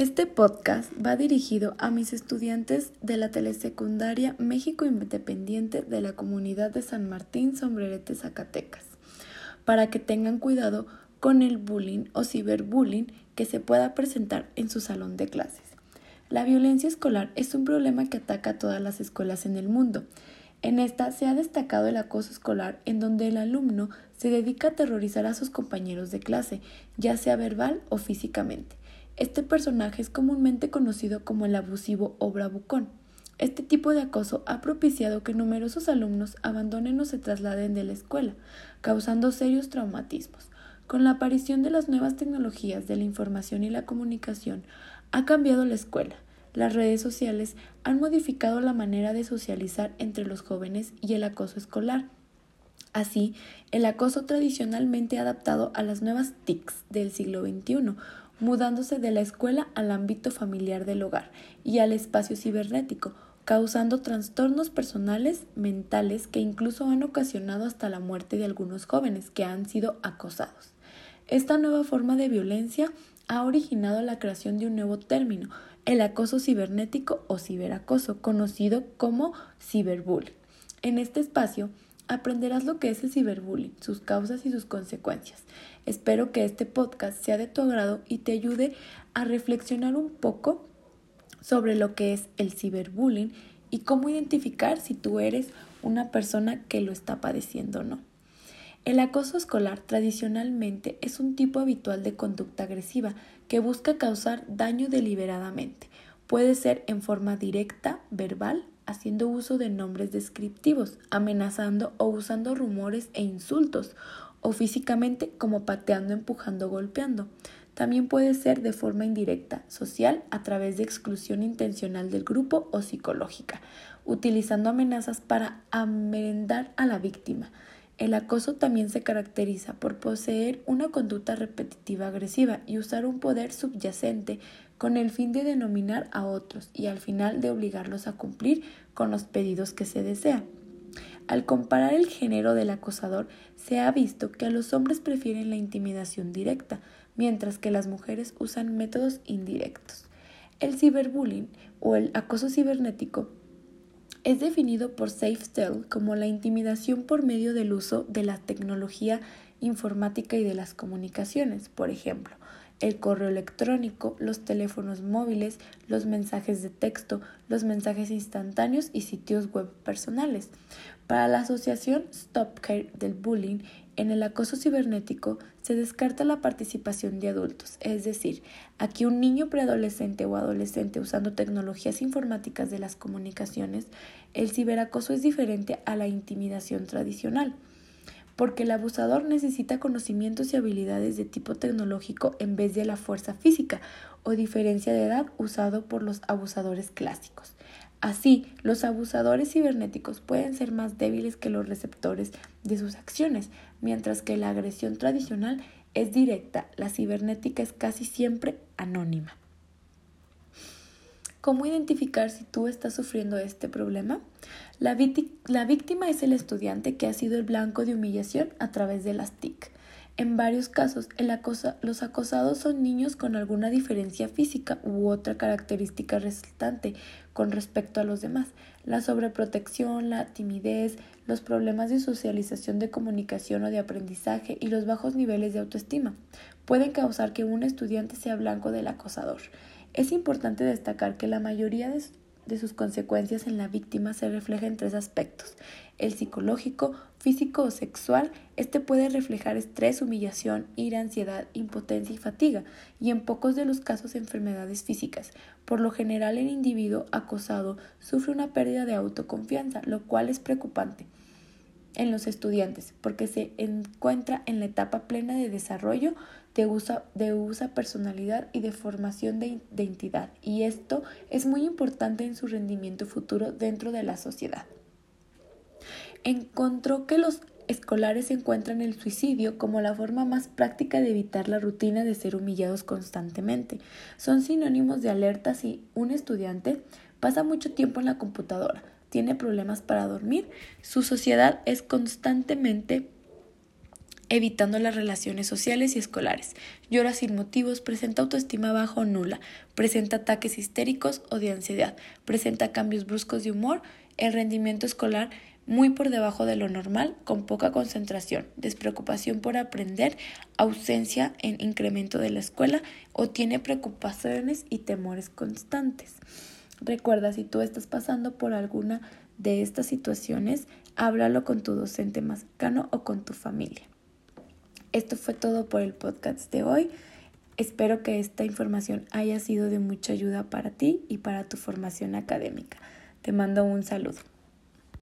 Este podcast va dirigido a mis estudiantes de la telesecundaria México Independiente de la comunidad de San Martín, Sombrerete, Zacatecas, para que tengan cuidado con el bullying o ciberbullying que se pueda presentar en su salón de clases. La violencia escolar es un problema que ataca a todas las escuelas en el mundo. En esta se ha destacado el acoso escolar en donde el alumno se dedica a aterrorizar a sus compañeros de clase, ya sea verbal o físicamente. Este personaje es comúnmente conocido como el abusivo o bravucón. Este tipo de acoso ha propiciado que numerosos alumnos abandonen o se trasladen de la escuela, causando serios traumatismos. Con la aparición de las nuevas tecnologías de la información y la comunicación, ha cambiado la escuela. Las redes sociales han modificado la manera de socializar entre los jóvenes y el acoso escolar. Así, el acoso tradicionalmente adaptado a las nuevas TICs del siglo XXI, mudándose de la escuela al ámbito familiar del hogar y al espacio cibernético, causando trastornos personales, mentales, que incluso han ocasionado hasta la muerte de algunos jóvenes que han sido acosados. Esta nueva forma de violencia ha originado la creación de un nuevo término, el acoso cibernético o ciberacoso, conocido como ciberbullying. En este espacio, aprenderás lo que es el ciberbullying, sus causas y sus consecuencias. Espero que este podcast sea de tu agrado y te ayude a reflexionar un poco sobre lo que es el ciberbullying y cómo identificar si tú eres una persona que lo está padeciendo o no. El acoso escolar tradicionalmente es un tipo habitual de conducta agresiva que busca causar daño deliberadamente. Puede ser en forma directa, verbal, haciendo uso de nombres descriptivos, amenazando o usando rumores e insultos, o físicamente como pateando, empujando, golpeando. También puede ser de forma indirecta, social, a través de exclusión intencional del grupo o psicológica, utilizando amenazas para amendar a la víctima. El acoso también se caracteriza por poseer una conducta repetitiva agresiva y usar un poder subyacente con el fin de denominar a otros y al final de obligarlos a cumplir con los pedidos que se desea. Al comparar el género del acosador, se ha visto que los hombres prefieren la intimidación directa, mientras que las mujeres usan métodos indirectos. El ciberbullying o el acoso cibernético es definido por SafeTel como la intimidación por medio del uso de la tecnología informática y de las comunicaciones, por ejemplo, el correo electrónico, los teléfonos móviles, los mensajes de texto, los mensajes instantáneos y sitios web personales. Para la asociación Stop Care del Bullying, en el acoso cibernético se descarta la participación de adultos, es decir, aquí un niño preadolescente o adolescente usando tecnologías informáticas de las comunicaciones, el ciberacoso es diferente a la intimidación tradicional porque el abusador necesita conocimientos y habilidades de tipo tecnológico en vez de la fuerza física o diferencia de edad usado por los abusadores clásicos. Así, los abusadores cibernéticos pueden ser más débiles que los receptores de sus acciones, mientras que la agresión tradicional es directa, la cibernética es casi siempre anónima. ¿Cómo identificar si tú estás sufriendo este problema? La, víctima es el estudiante que ha sido el blanco de humillación a través de las TIC. En varios casos, los acosados son niños con alguna diferencia física u otra característica resultante con respecto a los demás. La sobreprotección, la timidez, los problemas de socialización de comunicación o de aprendizaje y los bajos niveles de autoestima pueden causar que un estudiante sea blanco del acosador. Es importante destacar que la mayoría de, sus consecuencias en la víctima se refleja en tres aspectos. El psicológico, físico o sexual, este puede reflejar estrés, humillación, ira, ansiedad, impotencia y fatiga, y en pocos de los casos enfermedades físicas. Por lo general el individuo acosado sufre una pérdida de autoconfianza, lo cual es preocupante en los estudiantes porque se encuentra en la etapa plena de desarrollo de usa, de usa personalidad y de formación de identidad y esto es muy importante en su rendimiento futuro dentro de la sociedad. Encontró que los escolares encuentran el suicidio como la forma más práctica de evitar la rutina de ser humillados constantemente. Son sinónimos de alerta si un estudiante pasa mucho tiempo en la computadora, tiene problemas para dormir, su sociedad es constantemente evitando las relaciones sociales y escolares. Llora sin motivos, presenta autoestima baja o nula, presenta ataques histéricos o de ansiedad, presenta cambios bruscos de humor, el rendimiento escolar muy por debajo de lo normal, con poca concentración, despreocupación por aprender, ausencia en incremento de la escuela o tiene preocupaciones y temores constantes. Recuerda, si tú estás pasando por alguna de estas situaciones, háblalo con tu docente más cercano o con tu familia. Esto fue todo por el podcast de hoy. Espero que esta información haya sido de mucha ayuda para ti y para tu formación académica. Te mando un saludo.